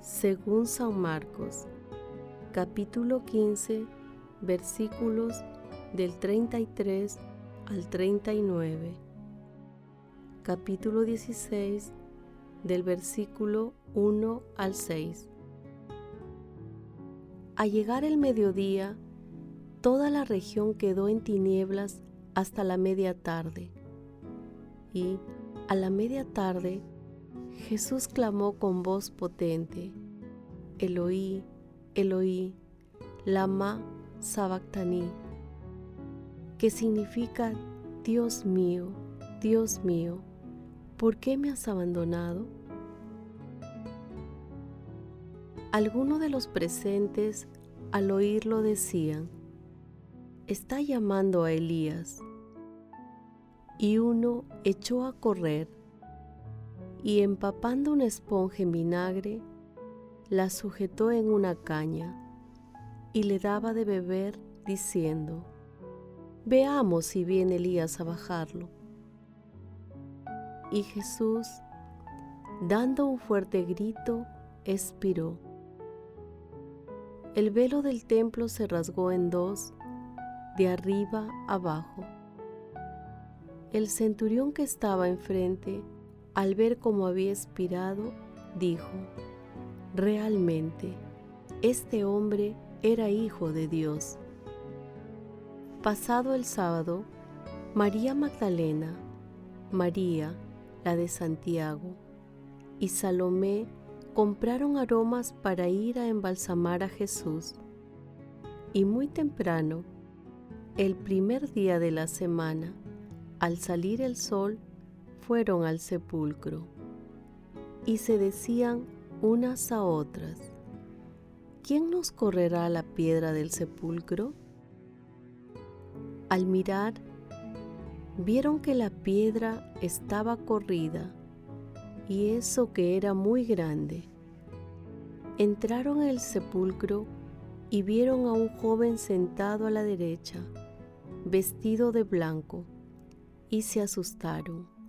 según San Marcos, capítulo 15, versículos del 33 al 39, capítulo 16, del versículo 1 al 6. Al llegar el mediodía, toda la región quedó en tinieblas hasta la media tarde, y a la media tarde Jesús clamó con voz potente, Eloí, Eloí, lama sabactani, que significa, Dios mío, Dios mío, ¿por qué me has abandonado? Algunos de los presentes al oírlo decían, está llamando a Elías. Y uno echó a correr y empapando una esponja en vinagre, la sujetó en una caña y le daba de beber diciendo, Veamos si viene Elías a bajarlo. Y Jesús, dando un fuerte grito, expiró. El velo del templo se rasgó en dos, de arriba abajo. El centurión que estaba enfrente al ver cómo había expirado, dijo, realmente, este hombre era hijo de Dios. Pasado el sábado, María Magdalena, María, la de Santiago, y Salomé compraron aromas para ir a embalsamar a Jesús. Y muy temprano, el primer día de la semana, al salir el sol, fueron al sepulcro y se decían unas a otras, ¿quién nos correrá la piedra del sepulcro? Al mirar, vieron que la piedra estaba corrida y eso que era muy grande. Entraron al sepulcro y vieron a un joven sentado a la derecha, vestido de blanco, y se asustaron.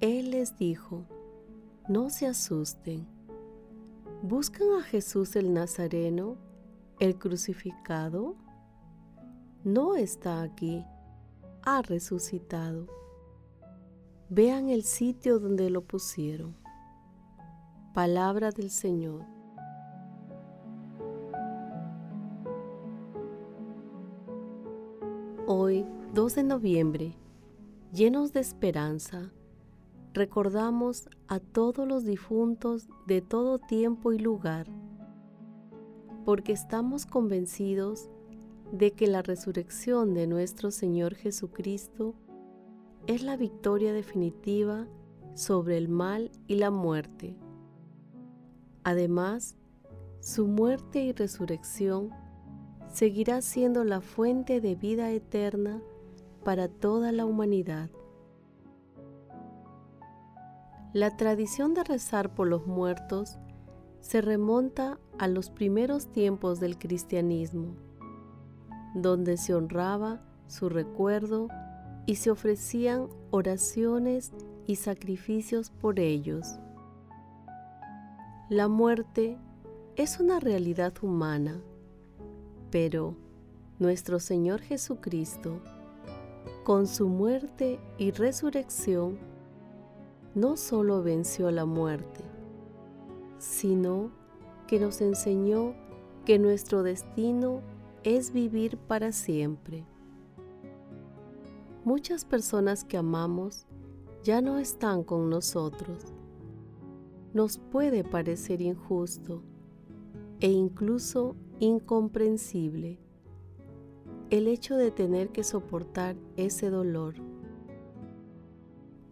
Él les dijo, no se asusten. ¿Buscan a Jesús el Nazareno, el crucificado? No está aquí, ha resucitado. Vean el sitio donde lo pusieron. Palabra del Señor. Hoy, 2 de noviembre, llenos de esperanza, recordamos a todos los difuntos de todo tiempo y lugar, porque estamos convencidos de que la resurrección de nuestro Señor Jesucristo es la victoria definitiva sobre el mal y la muerte. Además, su muerte y resurrección seguirá siendo la fuente de vida eterna para toda la humanidad. La tradición de rezar por los muertos se remonta a los primeros tiempos del cristianismo, donde se honraba su recuerdo y se ofrecían oraciones y sacrificios por ellos. La muerte es una realidad humana, pero nuestro Señor Jesucristo, con su muerte y resurrección, no solo venció la muerte, sino que nos enseñó que nuestro destino es vivir para siempre. Muchas personas que amamos ya no están con nosotros. Nos puede parecer injusto e incluso incomprensible el hecho de tener que soportar ese dolor.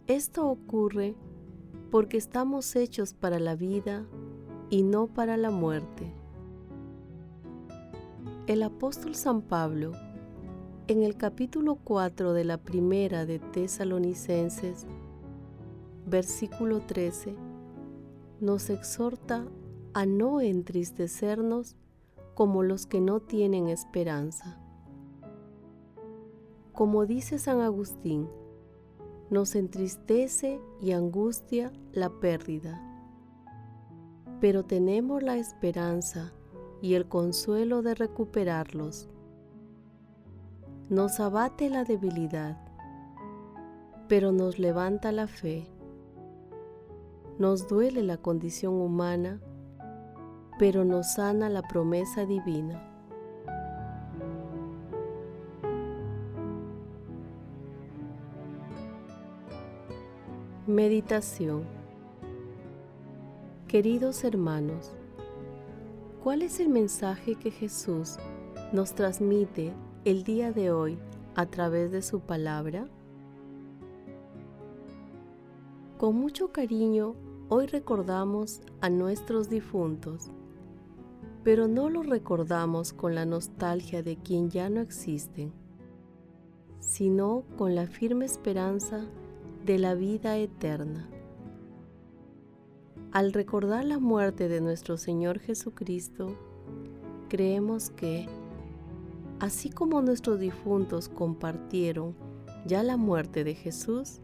Esto ocurre porque estamos hechos para la vida y no para la muerte. El apóstol San Pablo, en el capítulo 4 de la primera de Tesalonicenses, versículo 13, nos exhorta a no entristecernos como los que no tienen esperanza. Como dice San Agustín, nos entristece y angustia la pérdida, pero tenemos la esperanza y el consuelo de recuperarlos. Nos abate la debilidad, pero nos levanta la fe. Nos duele la condición humana, pero nos sana la promesa divina. Meditación Queridos hermanos, ¿cuál es el mensaje que Jesús nos transmite el día de hoy a través de su palabra? Con mucho cariño hoy recordamos a nuestros difuntos, pero no los recordamos con la nostalgia de quien ya no existen, sino con la firme esperanza de la vida eterna. Al recordar la muerte de nuestro Señor Jesucristo, creemos que, así como nuestros difuntos compartieron ya la muerte de Jesús,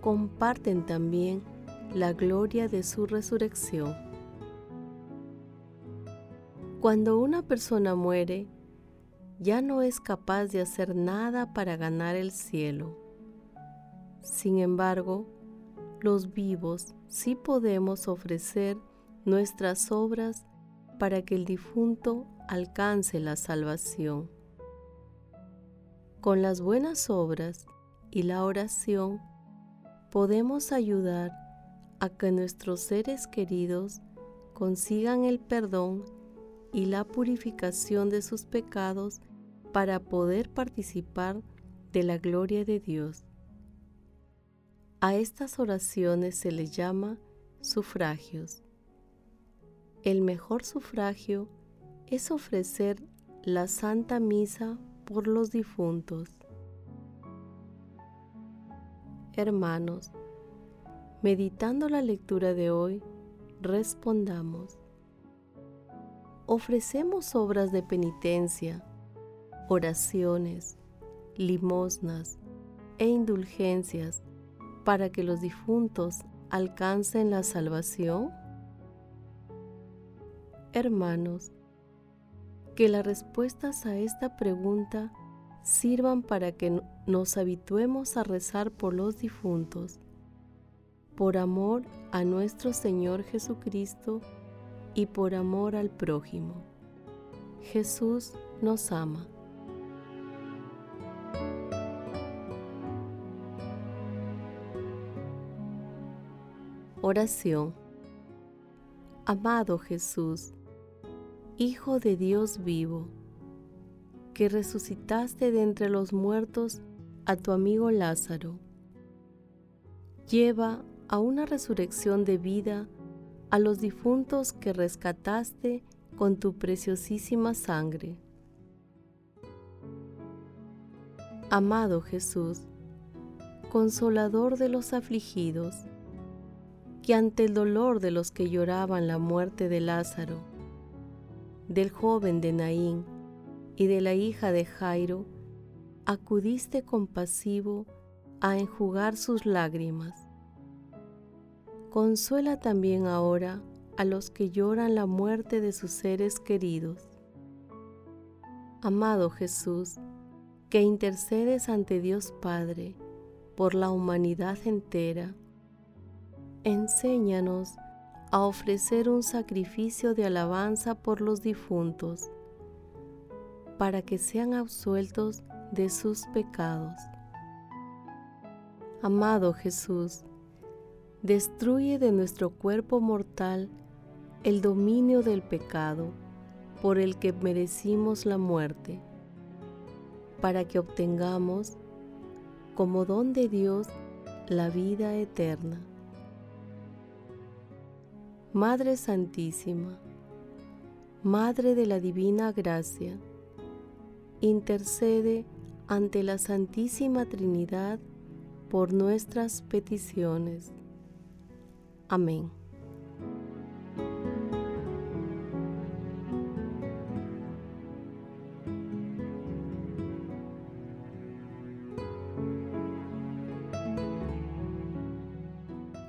comparten también la gloria de su resurrección. Cuando una persona muere, ya no es capaz de hacer nada para ganar el cielo sin embargo, los vivos sí podemos ofrecer nuestras obras para que el difunto alcance la salvación. Con las buenas obras y la oración podemos ayudar a que nuestros seres queridos consigan el perdón y la purificación de sus pecados para poder participar de la gloria de Dios. A estas oraciones se les llama sufragios. El mejor sufragio es ofrecer la Santa Misa por los difuntos. Hermanos, meditando la lectura de hoy, respondamos. Ofrecemos obras de penitencia, oraciones, limosnas e indulgencias para que los difuntos alcancen la salvación? Hermanos, que las respuestas a esta pregunta sirvan para que nos habituemos a rezar por los difuntos, por amor a nuestro Señor Jesucristo y por amor al prójimo. Jesús nos ama. Oración. Amado Jesús, Hijo de Dios vivo, que resucitaste de entre los muertos a tu amigo Lázaro, lleva a una resurrección de vida a los difuntos que rescataste con tu preciosísima sangre. Amado Jesús, consolador de los afligidos, que ante el dolor de los que lloraban la muerte de Lázaro, del joven de Naín y de la hija de Jairo, acudiste compasivo a enjugar sus lágrimas. Consuela también ahora a los que lloran la muerte de sus seres queridos. Amado Jesús, que intercedes ante Dios Padre por la humanidad entera, enséñanos a ofrecer un sacrificio de alabanza por los difuntos, para que sean absueltos de sus pecados. Amado Jesús, destruye de nuestro cuerpo mortal el dominio del pecado por el que merecimos la muerte, para que obtengamos, como don de Dios, la vida eterna. Madre Santísima, Madre de la Divina Gracia, intercede ante la Santísima Trinidad por nuestras peticiones. Amén.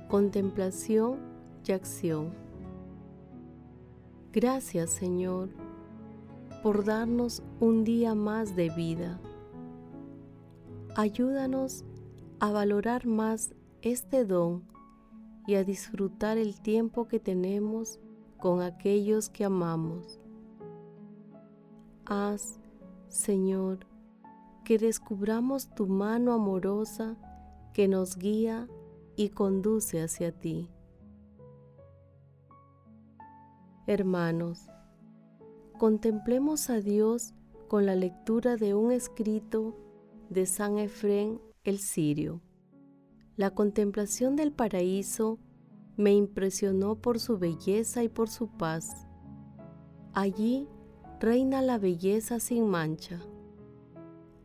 Contemplación acción. Gracias Señor por darnos un día más de vida. Ayúdanos a valorar más este don y a disfrutar el tiempo que tenemos con aquellos que amamos. Haz, Señor, que descubramos tu mano amorosa que nos guía y conduce hacia ti. Hermanos, contemplemos a Dios con la lectura de un escrito de San Efrén el Sirio. La contemplación del paraíso me impresionó por su belleza y por su paz. Allí reina la belleza sin mancha.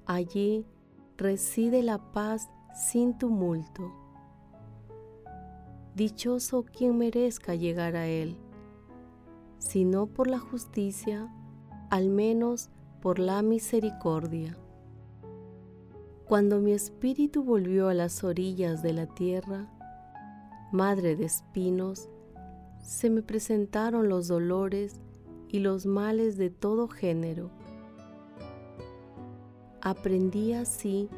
Allí reside la paz sin tumulto. Dichoso quien merezca llegar a Él, si no por la justicia, al menos por la misericordia. Cuando mi espíritu volvió a las orillas de la tierra, madre de espinos, se me presentaron los dolores y los males de todo género. Aprendí así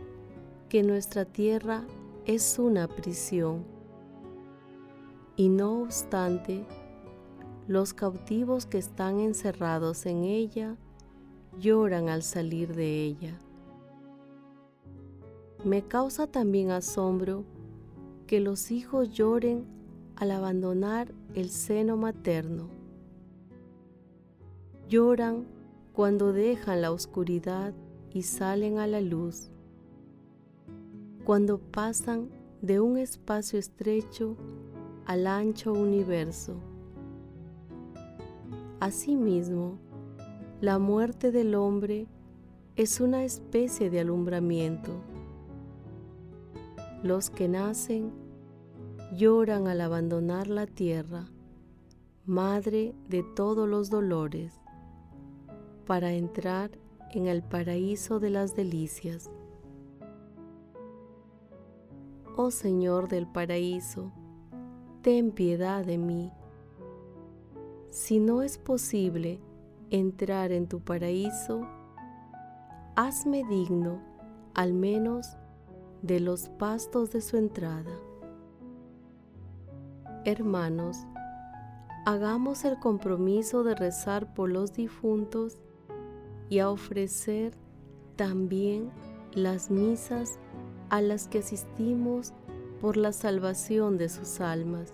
que nuestra tierra es una prisión y no obstante, los cautivos que están encerrados en ella lloran al salir de ella. Me causa también asombro que los hijos lloren al abandonar el seno materno. Lloran cuando dejan la oscuridad y salen a la luz, cuando pasan de un espacio estrecho al ancho universo. Asimismo, la muerte del hombre es una especie de alumbramiento. Los que nacen lloran al abandonar la tierra, madre de todos los dolores, para entrar en el paraíso de las delicias. Oh Señor del paraíso, ten piedad de mí. Si no es posible entrar en tu paraíso, hazme digno al menos de los pastos de su entrada. Hermanos, hagamos el compromiso de rezar por los difuntos y a ofrecer también las misas a las que asistimos por la salvación de sus almas.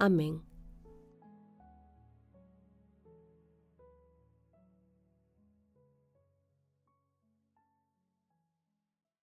Amén.